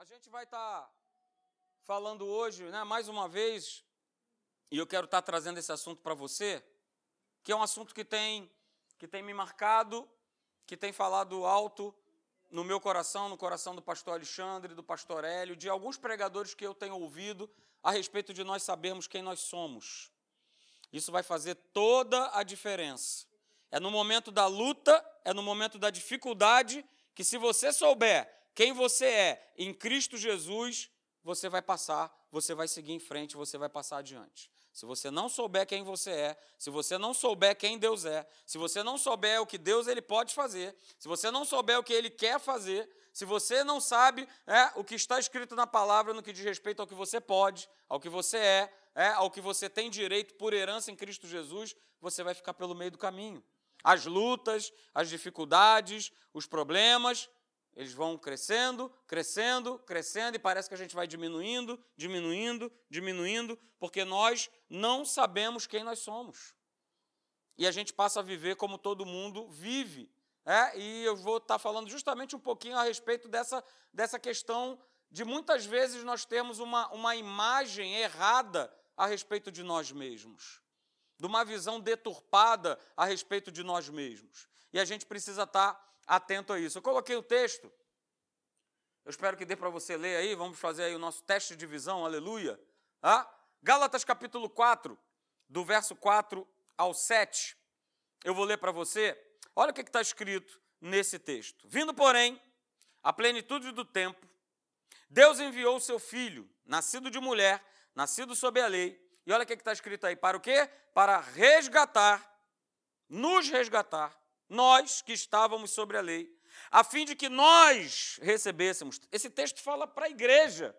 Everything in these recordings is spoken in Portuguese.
A gente vai estar tá falando hoje, né, mais uma vez, e eu quero estar tá trazendo esse assunto para você, que é um assunto que tem, que tem me marcado, que tem falado alto no meu coração, no coração do pastor Alexandre, do pastor Hélio, de alguns pregadores que eu tenho ouvido a respeito de nós sabermos quem nós somos. Isso vai fazer toda a diferença. É no momento da luta, é no momento da dificuldade, que se você souber quem você é em Cristo Jesus, você vai passar, você vai seguir em frente, você vai passar adiante. Se você não souber quem você é, se você não souber quem Deus é, se você não souber o que Deus ele pode fazer, se você não souber o que ele quer fazer, se você não sabe é, o que está escrito na palavra no que diz respeito ao que você pode, ao que você é, é, ao que você tem direito por herança em Cristo Jesus, você vai ficar pelo meio do caminho. As lutas, as dificuldades, os problemas, eles vão crescendo, crescendo, crescendo, e parece que a gente vai diminuindo, diminuindo, diminuindo, porque nós não sabemos quem nós somos. E a gente passa a viver como todo mundo vive. É? E eu vou estar falando justamente um pouquinho a respeito dessa, dessa questão de muitas vezes nós temos uma, uma imagem errada a respeito de nós mesmos, de uma visão deturpada a respeito de nós mesmos. E a gente precisa estar atento a isso. Eu coloquei o texto. Eu espero que dê para você ler aí. Vamos fazer aí o nosso teste de visão, aleluia. Ah? Gálatas capítulo 4, do verso 4 ao 7. Eu vou ler para você. Olha o que está escrito nesse texto. Vindo, porém, a plenitude do tempo, Deus enviou o seu filho, nascido de mulher, nascido sob a lei. E olha o que está escrito aí. Para o quê? Para resgatar, nos resgatar nós que estávamos sobre a lei, a fim de que nós recebêssemos. Esse texto fala para a igreja.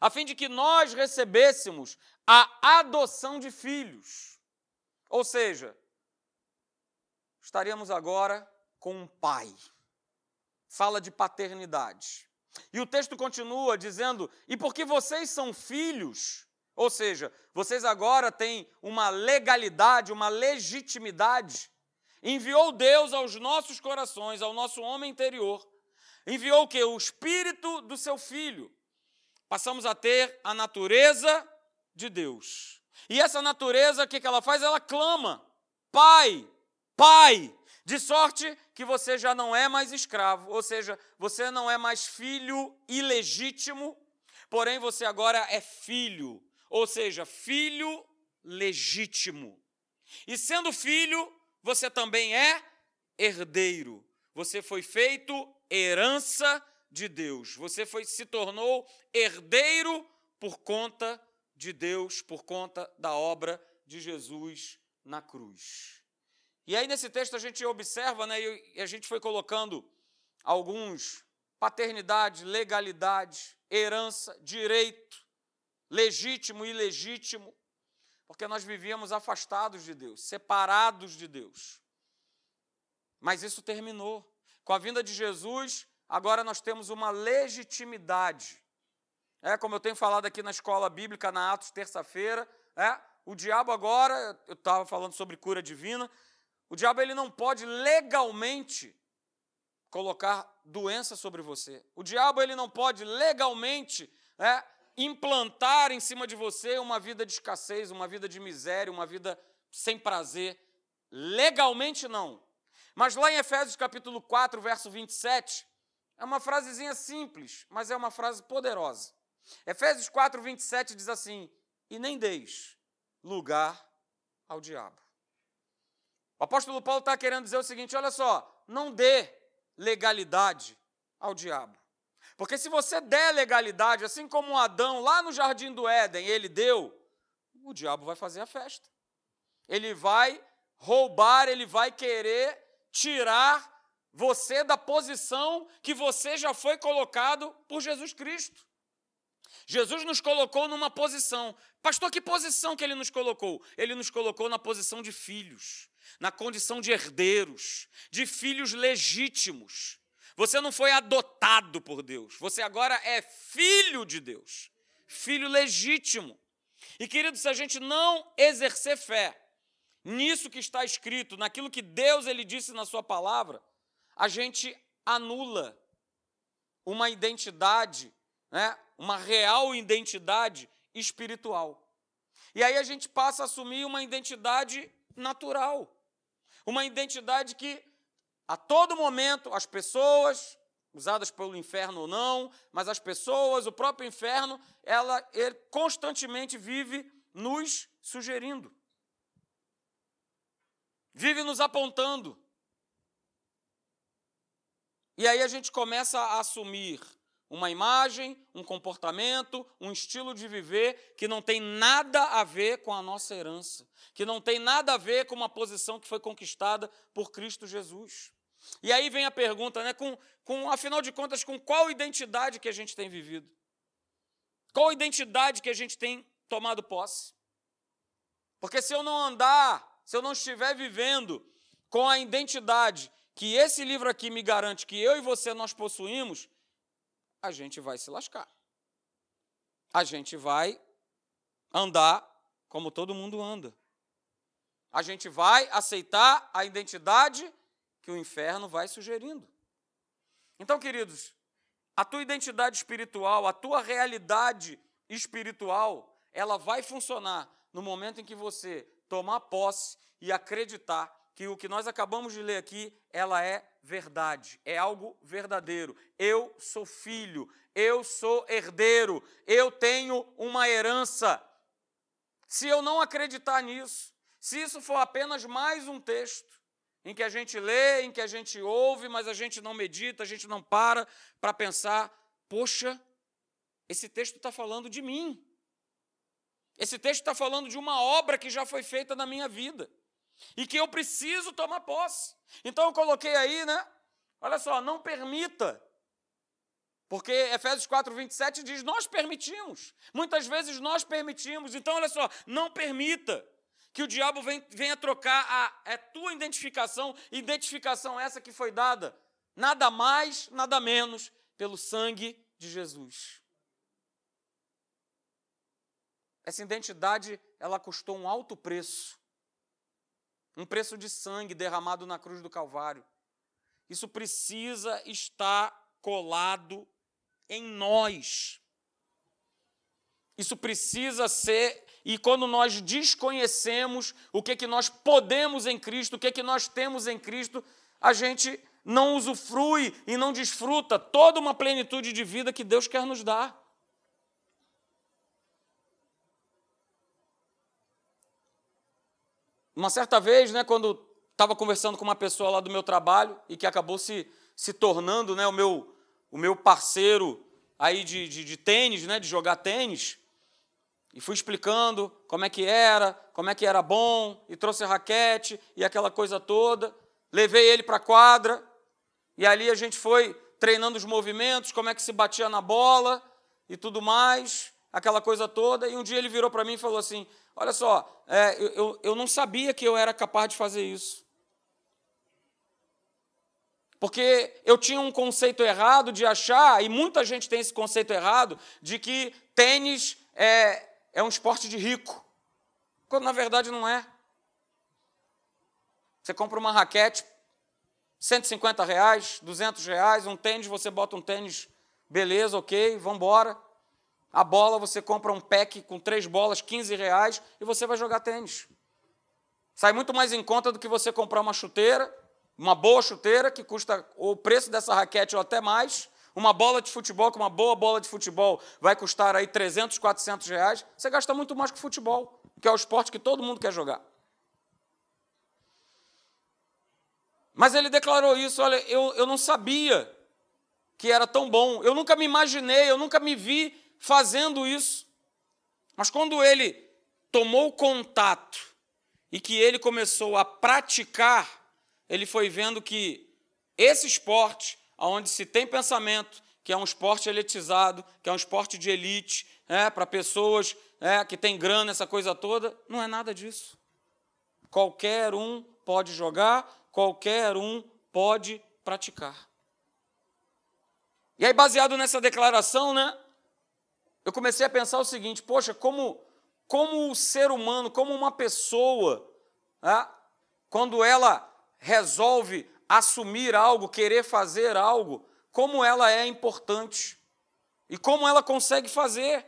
A fim de que nós recebêssemos a adoção de filhos. Ou seja, estaríamos agora com um pai. Fala de paternidade. E o texto continua dizendo: e porque vocês são filhos, ou seja, vocês agora têm uma legalidade, uma legitimidade enviou Deus aos nossos corações, ao nosso homem interior, enviou o que? O espírito do seu filho. Passamos a ter a natureza de Deus. E essa natureza, o que ela faz? Ela clama: Pai, Pai, de sorte que você já não é mais escravo, ou seja, você não é mais filho ilegítimo, porém você agora é filho, ou seja, filho legítimo. E sendo filho, você também é herdeiro. Você foi feito herança de Deus. Você foi, se tornou herdeiro por conta de Deus, por conta da obra de Jesus na cruz. E aí nesse texto a gente observa, né, e a gente foi colocando alguns paternidade, legalidade, herança, direito, legítimo e ilegítimo, porque nós vivíamos afastados de Deus, separados de Deus. Mas isso terminou. Com a vinda de Jesus, agora nós temos uma legitimidade. É, como eu tenho falado aqui na escola bíblica, na Atos, terça-feira, é, o diabo agora, eu estava falando sobre cura divina, o diabo ele não pode legalmente colocar doença sobre você. O diabo ele não pode legalmente é, implantar em cima de você uma vida de escassez, uma vida de miséria, uma vida sem prazer. Legalmente não. Mas lá em Efésios capítulo 4, verso 27, é uma frasezinha simples, mas é uma frase poderosa. Efésios 4, 27 diz assim: E nem deis lugar ao diabo. O apóstolo Paulo está querendo dizer o seguinte: olha só, não dê legalidade ao diabo. Porque se você der legalidade, assim como Adão lá no jardim do Éden, ele deu, o diabo vai fazer a festa. Ele vai roubar, ele vai querer tirar você da posição que você já foi colocado por Jesus Cristo. Jesus nos colocou numa posição. Pastor, que posição que ele nos colocou? Ele nos colocou na posição de filhos, na condição de herdeiros, de filhos legítimos. Você não foi adotado por Deus, você agora é filho de Deus, filho legítimo. E querido, se a gente não exercer fé nisso que está escrito, naquilo que Deus ele disse na sua palavra, a gente anula uma identidade né, uma real identidade espiritual. E aí a gente passa a assumir uma identidade natural. Uma identidade que, a todo momento, as pessoas, usadas pelo inferno ou não, mas as pessoas, o próprio inferno, ela ele constantemente vive nos sugerindo. Vive nos apontando. E aí a gente começa a assumir uma imagem, um comportamento, um estilo de viver que não tem nada a ver com a nossa herança, que não tem nada a ver com uma posição que foi conquistada por Cristo Jesus. E aí vem a pergunta, né? Com, com, afinal de contas, com qual identidade que a gente tem vivido? Qual identidade que a gente tem tomado posse? Porque se eu não andar, se eu não estiver vivendo com a identidade que esse livro aqui me garante que eu e você nós possuímos, a gente vai se lascar. A gente vai andar como todo mundo anda. A gente vai aceitar a identidade que o inferno vai sugerindo. Então, queridos, a tua identidade espiritual, a tua realidade espiritual, ela vai funcionar no momento em que você tomar posse e acreditar que o que nós acabamos de ler aqui, ela é verdade, é algo verdadeiro. Eu sou filho, eu sou herdeiro, eu tenho uma herança. Se eu não acreditar nisso, se isso for apenas mais um texto em que a gente lê, em que a gente ouve, mas a gente não medita, a gente não para para pensar, poxa, esse texto está falando de mim. Esse texto está falando de uma obra que já foi feita na minha vida e que eu preciso tomar posse. Então eu coloquei aí, né? Olha só, não permita. Porque Efésios 4, 27 diz: Nós permitimos. Muitas vezes nós permitimos. Então, olha só, não permita que o diabo venha trocar a, a tua identificação, identificação essa que foi dada, nada mais, nada menos, pelo sangue de Jesus. Essa identidade, ela custou um alto preço um preço de sangue derramado na cruz do Calvário. Isso precisa estar colado em nós. Isso precisa ser, e quando nós desconhecemos o que, que nós podemos em Cristo, o que, que nós temos em Cristo, a gente não usufrui e não desfruta toda uma plenitude de vida que Deus quer nos dar. Uma certa vez, né, quando estava conversando com uma pessoa lá do meu trabalho e que acabou se, se tornando né, o, meu, o meu parceiro aí de, de, de tênis, né, de jogar tênis, e fui explicando como é que era, como é que era bom, e trouxe raquete e aquela coisa toda. Levei ele para a quadra, e ali a gente foi treinando os movimentos, como é que se batia na bola e tudo mais, aquela coisa toda. E um dia ele virou para mim e falou assim: Olha só, é, eu, eu não sabia que eu era capaz de fazer isso. Porque eu tinha um conceito errado de achar, e muita gente tem esse conceito errado, de que tênis é, é um esporte de rico. Quando na verdade não é. Você compra uma raquete, 150 reais, 200 reais, um tênis, você bota um tênis, beleza, ok, vamos embora. A bola, você compra um pack com três bolas, 15 reais, e você vai jogar tênis. Sai muito mais em conta do que você comprar uma chuteira, uma boa chuteira, que custa o preço dessa raquete ou até mais. Uma bola de futebol, que uma boa bola de futebol vai custar aí 300, 400 reais. Você gasta muito mais que futebol, que é o esporte que todo mundo quer jogar. Mas ele declarou isso: olha, eu, eu não sabia que era tão bom, eu nunca me imaginei, eu nunca me vi fazendo isso. Mas quando ele tomou contato e que ele começou a praticar, ele foi vendo que esse esporte, onde se tem pensamento, que é um esporte elitizado, que é um esporte de elite, é, para pessoas é, que têm grana, essa coisa toda, não é nada disso. Qualquer um pode jogar, qualquer um pode praticar. E aí, baseado nessa declaração, né, eu comecei a pensar o seguinte: poxa, como, como o ser humano, como uma pessoa, né, quando ela resolve assumir algo, querer fazer algo, como ela é importante. E como ela consegue fazer?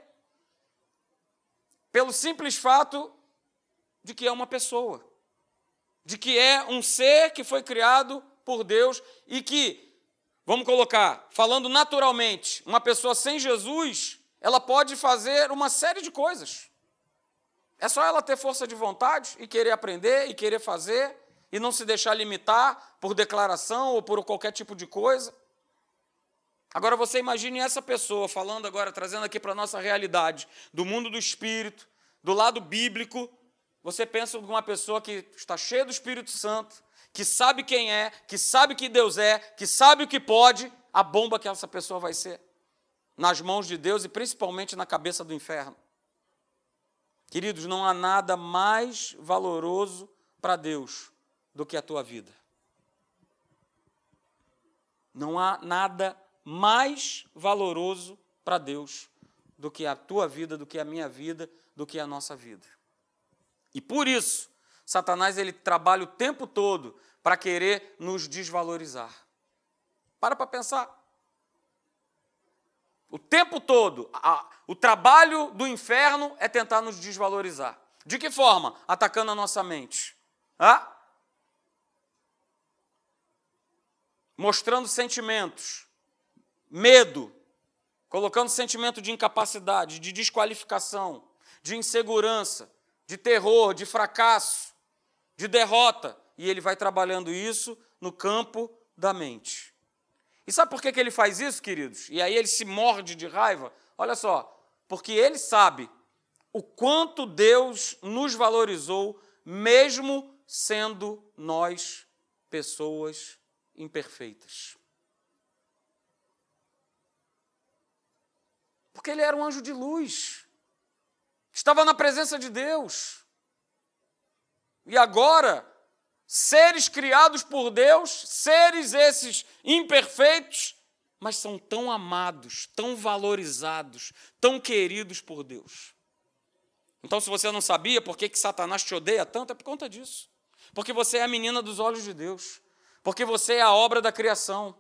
Pelo simples fato de que é uma pessoa, de que é um ser que foi criado por Deus e que, vamos colocar, falando naturalmente, uma pessoa sem Jesus, ela pode fazer uma série de coisas. É só ela ter força de vontade e querer aprender e querer fazer e não se deixar limitar por declaração ou por qualquer tipo de coisa. Agora você imagine essa pessoa falando agora, trazendo aqui para a nossa realidade, do mundo do espírito, do lado bíblico. Você pensa em uma pessoa que está cheia do Espírito Santo, que sabe quem é, que sabe que Deus é, que sabe o que pode, a bomba que essa pessoa vai ser nas mãos de Deus e principalmente na cabeça do inferno. Queridos, não há nada mais valoroso para Deus do que a tua vida. Não há nada mais valoroso para Deus do que a tua vida, do que a minha vida, do que a nossa vida. E por isso, Satanás ele trabalha o tempo todo para querer nos desvalorizar. Para para pensar. O tempo todo, a, o trabalho do inferno é tentar nos desvalorizar. De que forma? Atacando a nossa mente. Ah? Mostrando sentimentos medo, colocando sentimento de incapacidade, de desqualificação, de insegurança, de terror, de fracasso, de derrota. E ele vai trabalhando isso no campo da mente. E sabe por que, que ele faz isso, queridos? E aí ele se morde de raiva? Olha só, porque ele sabe o quanto Deus nos valorizou, mesmo sendo nós pessoas imperfeitas. Porque ele era um anjo de luz. Estava na presença de Deus. E agora, seres criados por Deus, seres esses imperfeitos, mas são tão amados, tão valorizados, tão queridos por Deus. Então, se você não sabia por que, que Satanás te odeia tanto, é por conta disso. Porque você é a menina dos olhos de Deus. Porque você é a obra da criação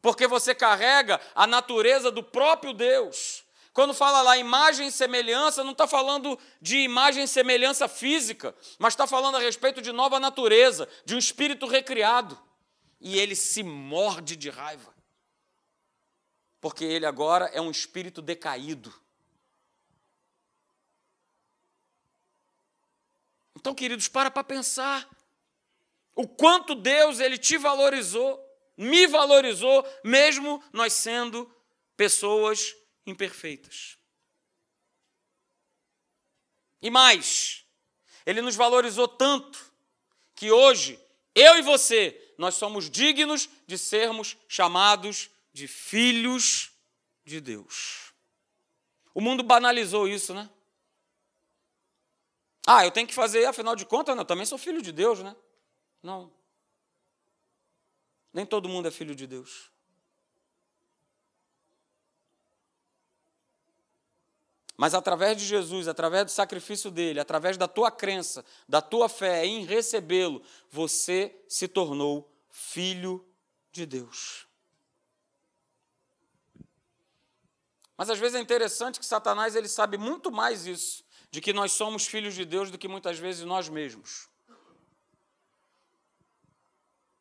porque você carrega a natureza do próprio Deus. Quando fala lá imagem e semelhança, não está falando de imagem e semelhança física, mas está falando a respeito de nova natureza, de um espírito recriado. E ele se morde de raiva, porque ele agora é um espírito decaído. Então, queridos, para para pensar o quanto Deus ele te valorizou me valorizou, mesmo nós sendo pessoas imperfeitas. E mais, Ele nos valorizou tanto que hoje, eu e você, nós somos dignos de sermos chamados de filhos de Deus. O mundo banalizou isso, né? Ah, eu tenho que fazer, afinal de contas, eu também sou filho de Deus, né? Não. Nem todo mundo é filho de Deus. Mas através de Jesus, através do sacrifício dele, através da tua crença, da tua fé em recebê-lo, você se tornou filho de Deus. Mas às vezes é interessante que Satanás ele sabe muito mais isso, de que nós somos filhos de Deus do que muitas vezes nós mesmos.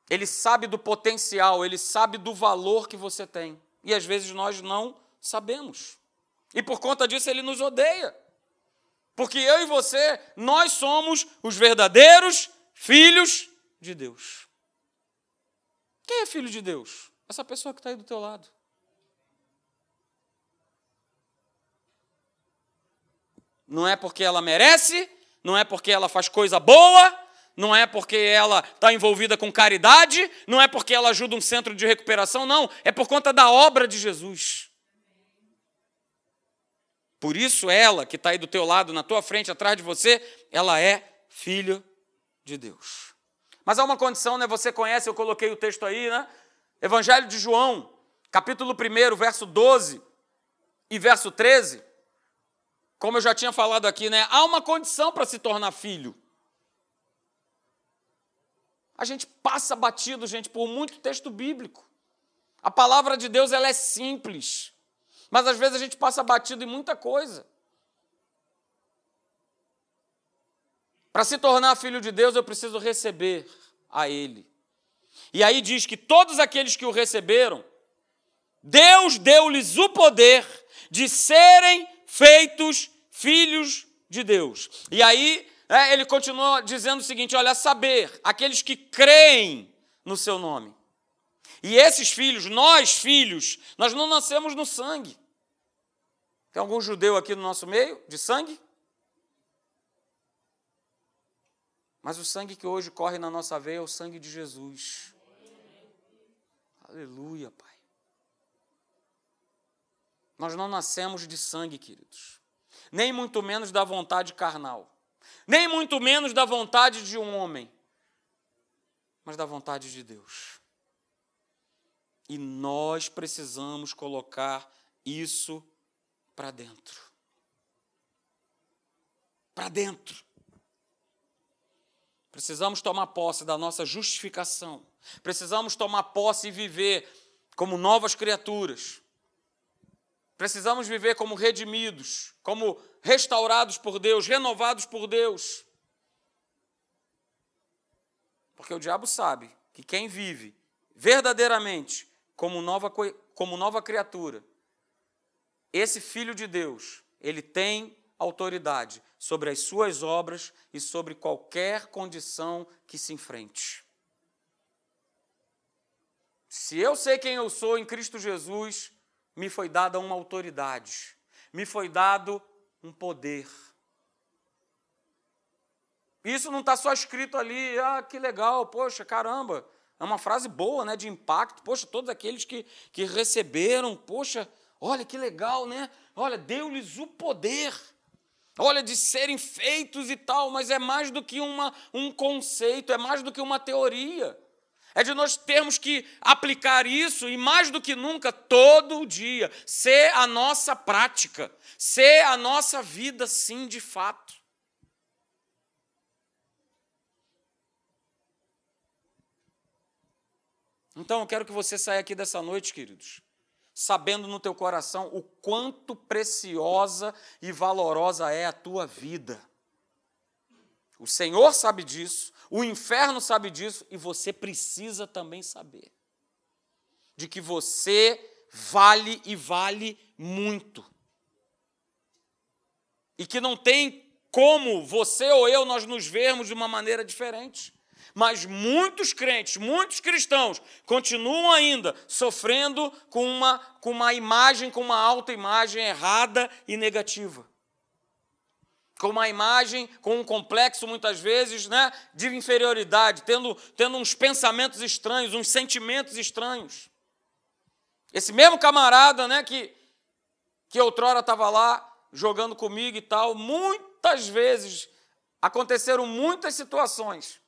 Ele sabe do potencial, ele sabe do valor que você tem. E às vezes nós não sabemos. E por conta disso ele nos odeia. Porque eu e você, nós somos os verdadeiros filhos de Deus. Quem é filho de Deus? Essa pessoa que está aí do teu lado. Não é porque ela merece, não é porque ela faz coisa boa, não é porque ela está envolvida com caridade, não é porque ela ajuda um centro de recuperação, não, é por conta da obra de Jesus. Por isso, ela que está aí do teu lado, na tua frente, atrás de você, ela é filho de Deus. Mas há uma condição, né? Você conhece, eu coloquei o texto aí, né? Evangelho de João, capítulo 1, verso 12 e verso 13. Como eu já tinha falado aqui, né? Há uma condição para se tornar filho. A gente passa batido, gente, por muito texto bíblico. A palavra de Deus ela é simples. Mas às vezes a gente passa batido em muita coisa. Para se tornar filho de Deus, eu preciso receber a Ele. E aí diz que todos aqueles que o receberam, Deus deu-lhes o poder de serem feitos filhos de Deus. E aí é, ele continua dizendo o seguinte: olha, saber, aqueles que creem no seu nome. E esses filhos, nós filhos, nós não nascemos no sangue. Tem algum judeu aqui no nosso meio de sangue? Mas o sangue que hoje corre na nossa veia é o sangue de Jesus. Aleluia, Pai. Nós não nascemos de sangue, queridos, nem muito menos da vontade carnal, nem muito menos da vontade de um homem, mas da vontade de Deus. E nós precisamos colocar isso para dentro. Para dentro. Precisamos tomar posse da nossa justificação. Precisamos tomar posse e viver como novas criaturas. Precisamos viver como redimidos, como restaurados por Deus, renovados por Deus. Porque o diabo sabe que quem vive verdadeiramente como nova, como nova criatura, esse filho de Deus, ele tem autoridade sobre as suas obras e sobre qualquer condição que se enfrente. Se eu sei quem eu sou em Cristo Jesus, me foi dada uma autoridade, me foi dado um poder. Isso não está só escrito ali, ah, que legal, poxa, caramba, é uma frase boa, né, de impacto, poxa, todos aqueles que, que receberam, poxa, olha que legal, né? Olha, deu-lhes o poder, olha, de serem feitos e tal, mas é mais do que uma, um conceito, é mais do que uma teoria é de nós termos que aplicar isso e, mais do que nunca, todo dia, ser a nossa prática, ser a nossa vida, sim, de fato. Então, eu quero que você saia aqui dessa noite, queridos, sabendo no teu coração o quanto preciosa e valorosa é a tua vida. O Senhor sabe disso, o inferno sabe disso e você precisa também saber de que você vale e vale muito. E que não tem como você ou eu nós nos vermos de uma maneira diferente. Mas muitos crentes, muitos cristãos continuam ainda sofrendo com uma, com uma imagem, com uma autoimagem errada e negativa com uma imagem, com um complexo, muitas vezes, né, de inferioridade, tendo, tendo uns pensamentos estranhos, uns sentimentos estranhos. Esse mesmo camarada né, que, que outrora estava lá jogando comigo e tal, muitas vezes aconteceram muitas situações,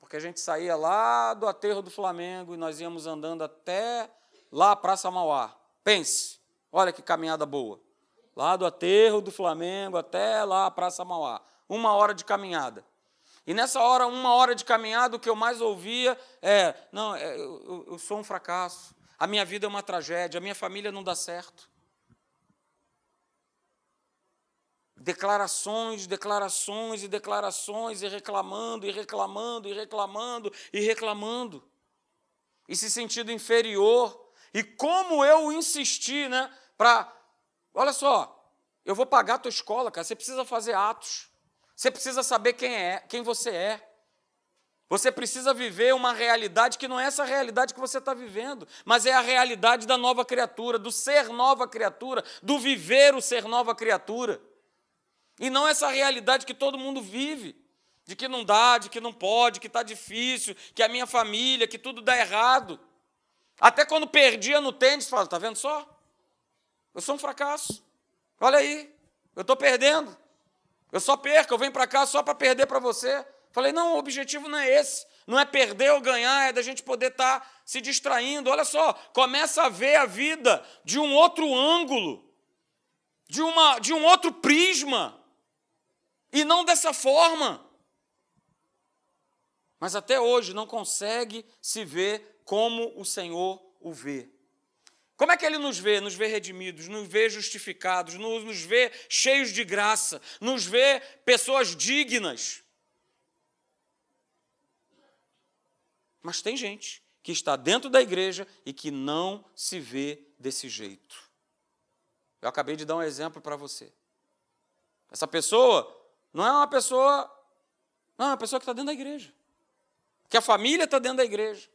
porque a gente saía lá do aterro do Flamengo e nós íamos andando até lá a Praça Mauá. Pense, olha que caminhada boa lá do aterro do Flamengo até lá a Praça Mauá. Uma hora de caminhada. E nessa hora, uma hora de caminhada, o que eu mais ouvia é: não, é, eu, eu sou um fracasso, a minha vida é uma tragédia, a minha família não dá certo. Declarações, declarações e declarações, e reclamando, e reclamando, e reclamando, e reclamando. E se sentindo inferior. E como eu insisti, né, para Olha só, eu vou pagar a tua escola, cara. Você precisa fazer atos. Você precisa saber quem é, quem você é. Você precisa viver uma realidade que não é essa realidade que você está vivendo, mas é a realidade da nova criatura, do ser nova criatura, do viver o ser nova criatura. E não essa realidade que todo mundo vive, de que não dá, de que não pode, que está difícil, que a minha família, que tudo dá errado. Até quando perdia no tênis, fala, está vendo só? Eu sou um fracasso. Olha aí, eu estou perdendo. Eu só perco, eu venho para cá só para perder para você. Falei, não, o objetivo não é esse. Não é perder ou ganhar, é da gente poder estar tá se distraindo. Olha só, começa a ver a vida de um outro ângulo, de, uma, de um outro prisma, e não dessa forma. Mas até hoje não consegue se ver como o Senhor o vê. Como é que ele nos vê? Nos vê redimidos, nos vê justificados, nos, vê cheios de graça, nos vê pessoas dignas. Mas tem gente que está dentro da igreja e que não se vê desse jeito. Eu acabei de dar um exemplo para você. Essa pessoa não é uma pessoa, não é uma pessoa que está dentro da igreja, que a família está dentro da igreja,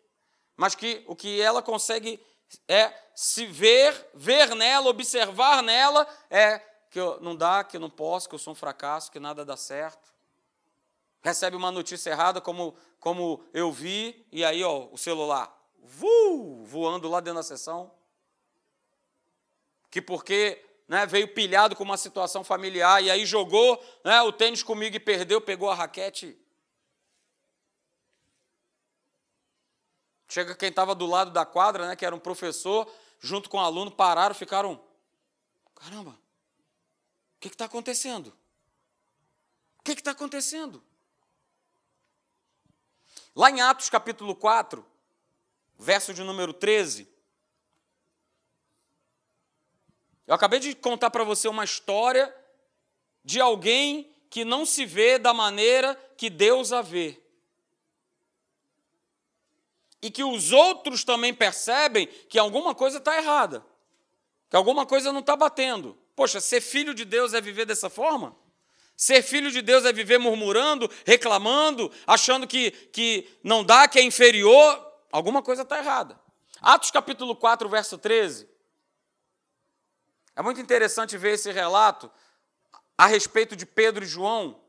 mas que o que ela consegue é se ver, ver nela, observar nela, é que eu, não dá, que eu não posso, que eu sou um fracasso, que nada dá certo. Recebe uma notícia errada, como, como eu vi, e aí ó, o celular voando lá dentro da sessão. Que porque né, veio pilhado com uma situação familiar, e aí jogou né, o tênis comigo e perdeu, pegou a raquete Chega quem estava do lado da quadra, né, que era um professor, junto com o um aluno, pararam, ficaram. Caramba, o que está acontecendo? O que está acontecendo? Lá em Atos capítulo 4, verso de número 13, eu acabei de contar para você uma história de alguém que não se vê da maneira que Deus a vê e que os outros também percebem que alguma coisa está errada, que alguma coisa não está batendo. Poxa, ser filho de Deus é viver dessa forma? Ser filho de Deus é viver murmurando, reclamando, achando que, que não dá, que é inferior? Alguma coisa está errada. Atos capítulo 4, verso 13. É muito interessante ver esse relato a respeito de Pedro e João.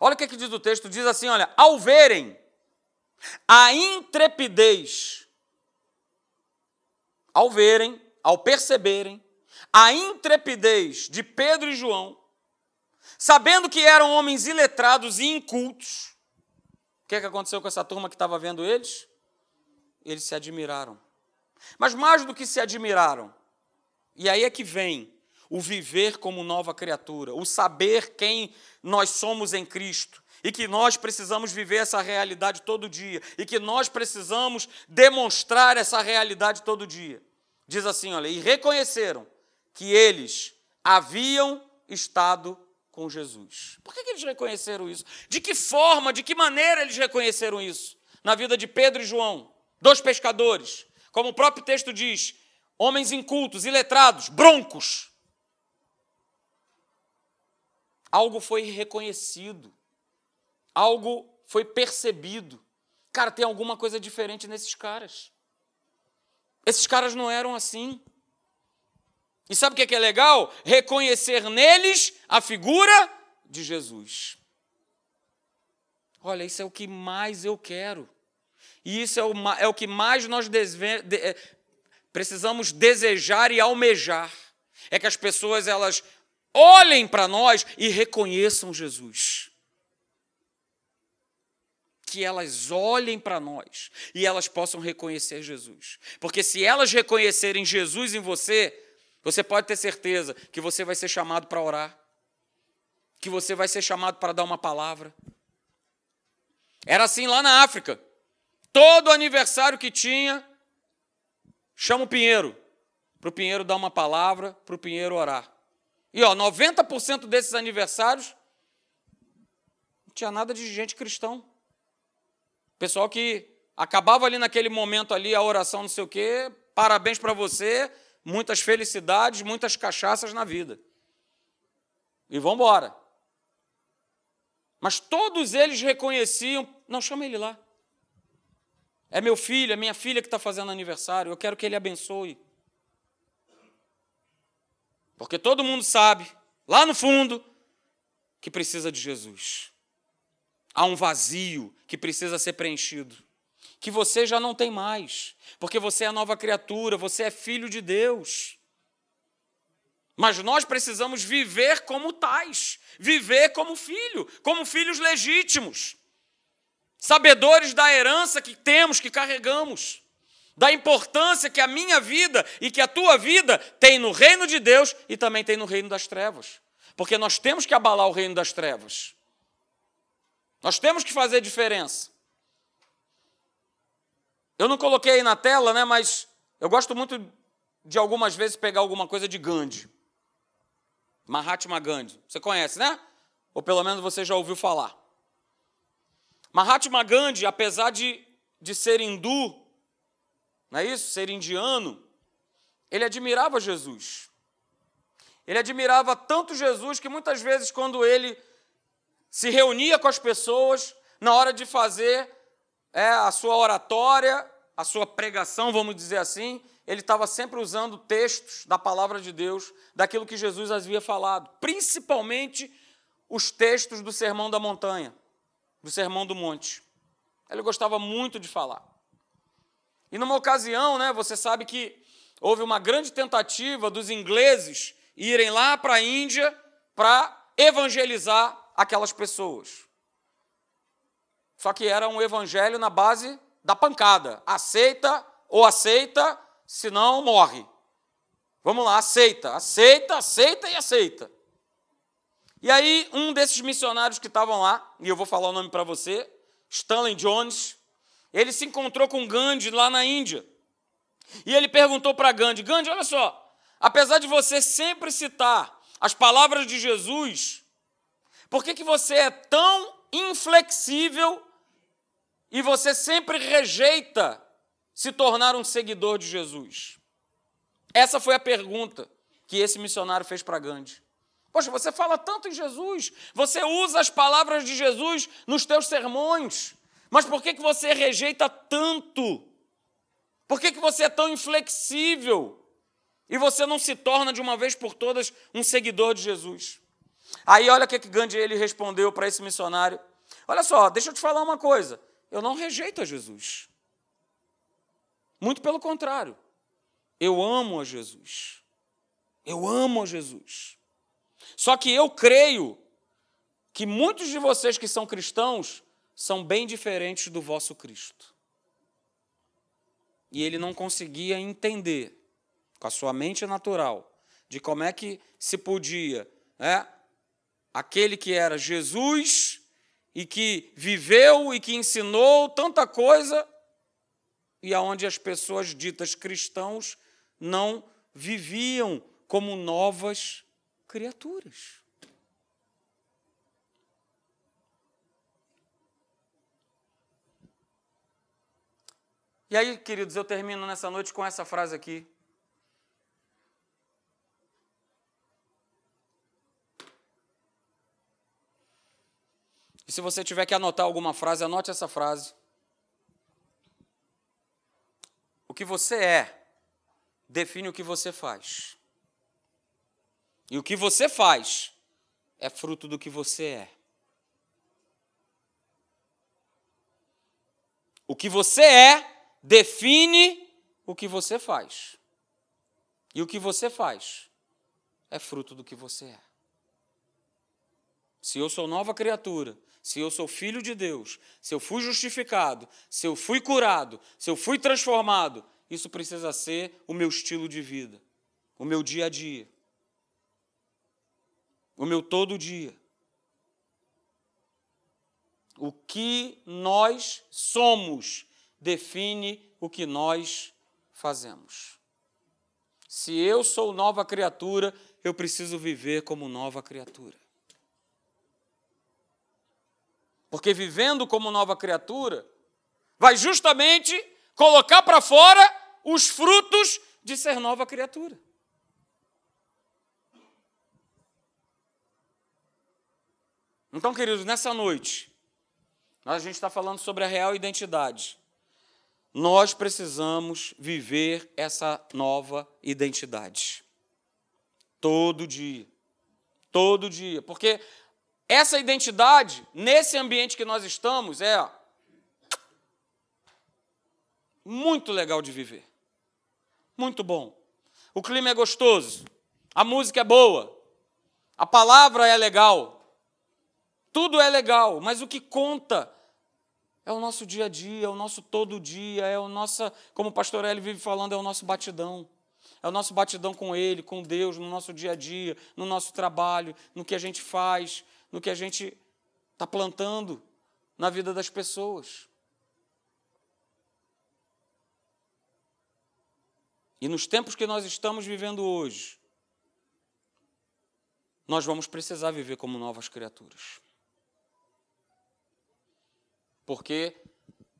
Olha o que, é que diz o texto: diz assim: olha, ao verem a intrepidez, ao verem, ao perceberem, a intrepidez de Pedro e João, sabendo que eram homens iletrados e incultos, o que, é que aconteceu com essa turma que estava vendo eles? Eles se admiraram. Mas mais do que se admiraram, e aí é que vem o viver como nova criatura, o saber quem nós somos em Cristo, e que nós precisamos viver essa realidade todo dia e que nós precisamos demonstrar essa realidade todo dia. Diz assim, olha, e reconheceram que eles haviam estado com Jesus. Por que, que eles reconheceram isso? De que forma, de que maneira eles reconheceram isso? Na vida de Pedro e João, dois pescadores, como o próprio texto diz, homens incultos, iletrados, broncos. Algo foi reconhecido algo foi percebido. Cara, tem alguma coisa diferente nesses caras. Esses caras não eram assim. E sabe o que é legal? Reconhecer neles a figura de Jesus. Olha, isso é o que mais eu quero. E isso é o, é o que mais nós de, é, precisamos desejar e almejar. É que as pessoas elas olhem para nós e reconheçam Jesus que elas olhem para nós e elas possam reconhecer Jesus. Porque se elas reconhecerem Jesus em você, você pode ter certeza que você vai ser chamado para orar, que você vai ser chamado para dar uma palavra. Era assim lá na África. Todo aniversário que tinha, chama o Pinheiro, para o Pinheiro dar uma palavra, para o Pinheiro orar. E ó, 90% desses aniversários não tinha nada de gente cristão. Pessoal que acabava ali naquele momento ali a oração, não sei o quê, parabéns para você, muitas felicidades, muitas cachaças na vida. E vamos embora. Mas todos eles reconheciam, não chama ele lá. É meu filho, é minha filha que está fazendo aniversário, eu quero que ele abençoe. Porque todo mundo sabe, lá no fundo, que precisa de Jesus. Há um vazio que precisa ser preenchido, que você já não tem mais, porque você é nova criatura, você é filho de Deus. Mas nós precisamos viver como tais, viver como filho, como filhos legítimos, sabedores da herança que temos, que carregamos, da importância que a minha vida e que a tua vida tem no reino de Deus e também tem no reino das trevas. Porque nós temos que abalar o reino das trevas. Nós temos que fazer diferença. Eu não coloquei aí na tela, né, mas Eu gosto muito de algumas vezes pegar alguma coisa de Gandhi. Mahatma Gandhi. Você conhece, né? Ou pelo menos você já ouviu falar. Mahatma Gandhi, apesar de, de ser hindu, não é isso? Ser indiano, ele admirava Jesus. Ele admirava tanto Jesus que muitas vezes, quando ele se reunia com as pessoas, na hora de fazer é, a sua oratória, a sua pregação, vamos dizer assim, ele estava sempre usando textos da palavra de Deus, daquilo que Jesus havia falado, principalmente os textos do Sermão da Montanha, do Sermão do Monte. Ele gostava muito de falar. E numa ocasião, né, você sabe que houve uma grande tentativa dos ingleses irem lá para a Índia para evangelizar aquelas pessoas. Só que era um evangelho na base da pancada. Aceita ou aceita, senão morre. Vamos lá, aceita, aceita, aceita e aceita. E aí, um desses missionários que estavam lá, e eu vou falar o nome para você, Stanley Jones, ele se encontrou com Gandhi lá na Índia. E ele perguntou para Gandhi: Gandhi, olha só, apesar de você sempre citar as palavras de Jesus, por que, que você é tão inflexível e você sempre rejeita se tornar um seguidor de Jesus? Essa foi a pergunta que esse missionário fez para Gandhi. Poxa, você fala tanto em Jesus, você usa as palavras de Jesus nos teus sermões, mas por que, que você rejeita tanto? Por que, que você é tão inflexível? E você não se torna de uma vez por todas um seguidor de Jesus? Aí olha o que, Gandhi ele respondeu para esse missionário. Olha só, deixa eu te falar uma coisa. Eu não rejeito a Jesus. Muito pelo contrário. Eu amo a Jesus. Eu amo a Jesus. Só que eu creio que muitos de vocês que são cristãos são bem diferentes do vosso Cristo. E ele não conseguia entender, com a sua mente natural, de como é que se podia, né, aquele que era Jesus e que viveu e que ensinou tanta coisa, e aonde as pessoas ditas cristãos não viviam como novas criaturas. E aí, queridos, eu termino nessa noite com essa frase aqui. E se você tiver que anotar alguma frase, anote essa frase. O que você é define o que você faz. E o que você faz é fruto do que você é. O que você é define o que você faz. E o que você faz é fruto do que você é. Se eu sou nova criatura, se eu sou filho de Deus, se eu fui justificado, se eu fui curado, se eu fui transformado, isso precisa ser o meu estilo de vida, o meu dia a dia o meu todo dia. O que nós somos define o que nós fazemos. Se eu sou nova criatura, eu preciso viver como nova criatura. Porque vivendo como nova criatura, vai justamente colocar para fora os frutos de ser nova criatura. Então, queridos, nessa noite, a gente está falando sobre a real identidade. Nós precisamos viver essa nova identidade. Todo dia. Todo dia. Porque essa identidade, nesse ambiente que nós estamos, é muito legal de viver. Muito bom. O clima é gostoso. A música é boa. A palavra é legal. Tudo é legal, mas o que conta é o nosso dia a dia, é o nosso todo dia, é o nosso, como o pastor Eli vive falando, é o nosso batidão. É o nosso batidão com Ele, com Deus, no nosso dia a dia, no nosso trabalho, no que a gente faz, no que a gente está plantando na vida das pessoas. E nos tempos que nós estamos vivendo hoje, nós vamos precisar viver como novas criaturas. Porque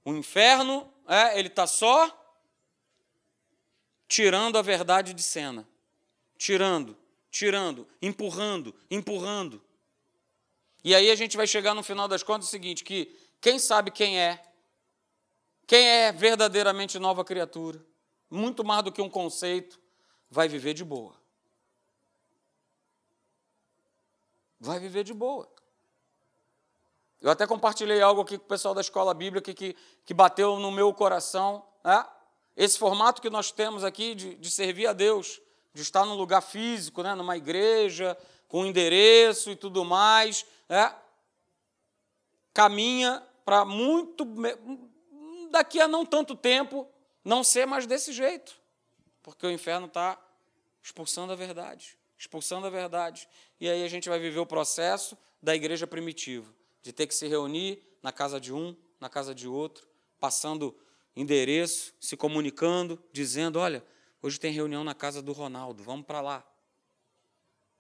o inferno, é, ele está só tirando a verdade de cena. Tirando, tirando, empurrando, empurrando. E aí a gente vai chegar no final das contas o seguinte, que quem sabe quem é, quem é verdadeiramente nova criatura, muito mais do que um conceito, vai viver de boa. Vai viver de boa. Eu até compartilhei algo aqui com o pessoal da escola bíblica que, que bateu no meu coração. Né? Esse formato que nós temos aqui de, de servir a Deus, de estar num lugar físico, né? numa igreja, com endereço e tudo mais, né? caminha para muito. daqui a não tanto tempo, não ser mais desse jeito. Porque o inferno está expulsando a verdade expulsando a verdade. E aí a gente vai viver o processo da igreja primitiva de ter que se reunir na casa de um, na casa de outro, passando endereço, se comunicando, dizendo: olha, hoje tem reunião na casa do Ronaldo, vamos para lá.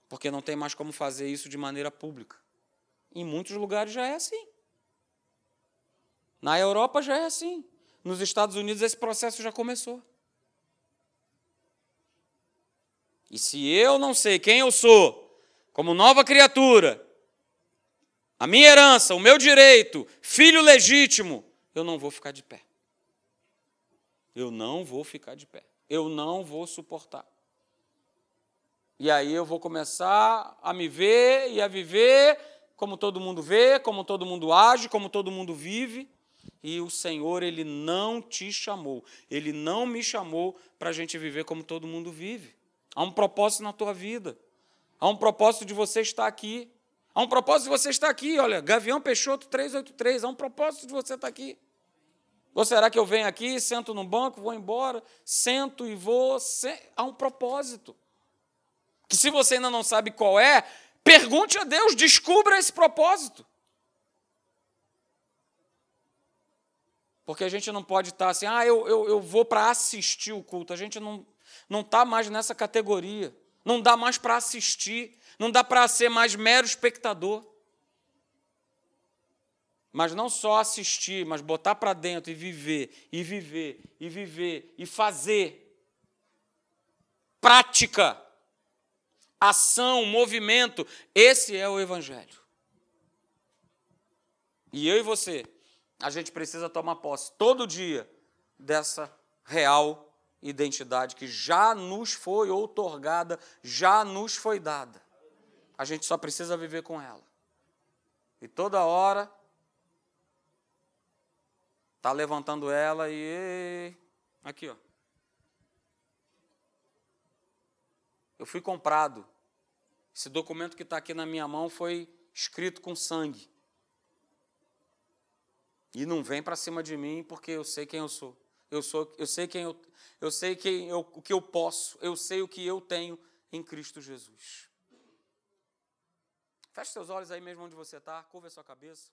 Porque não tem mais como fazer isso de maneira pública. Em muitos lugares já é assim. Na Europa já é assim. Nos Estados Unidos esse processo já começou. E se eu não sei quem eu sou, como nova criatura, a minha herança, o meu direito, filho legítimo, eu não vou ficar de pé. Eu não vou ficar de pé. Eu não vou suportar. E aí eu vou começar a me ver e a viver como todo mundo vê, como todo mundo age, como todo mundo vive. E o Senhor, Ele não te chamou, Ele não me chamou para a gente viver como todo mundo vive. Há um propósito na tua vida, há um propósito de você estar aqui. Há um propósito de você estar aqui, olha, Gavião Peixoto 383, há um propósito de você estar aqui. Ou será que eu venho aqui, sento no banco, vou embora, sento e vou. Há um propósito. Que se você ainda não sabe qual é, pergunte a Deus, descubra esse propósito. Porque a gente não pode estar assim, ah, eu, eu, eu vou para assistir o culto. A gente não está mais nessa categoria. Não dá mais para assistir. Não dá para ser mais mero espectador. Mas não só assistir, mas botar para dentro e viver, e viver, e viver, e fazer. Prática, ação, movimento. Esse é o Evangelho. E eu e você, a gente precisa tomar posse todo dia dessa real identidade que já nos foi outorgada, já nos foi dada. A gente só precisa viver com ela. E toda hora tá levantando ela e aqui, ó. Eu fui comprado. Esse documento que está aqui na minha mão foi escrito com sangue. E não vem para cima de mim porque eu sei quem eu sou. Eu sou, eu sei quem eu, eu sei quem eu, o que eu posso. Eu sei o que eu tenho em Cristo Jesus. Feche seus olhos aí mesmo onde você está, curva a sua cabeça.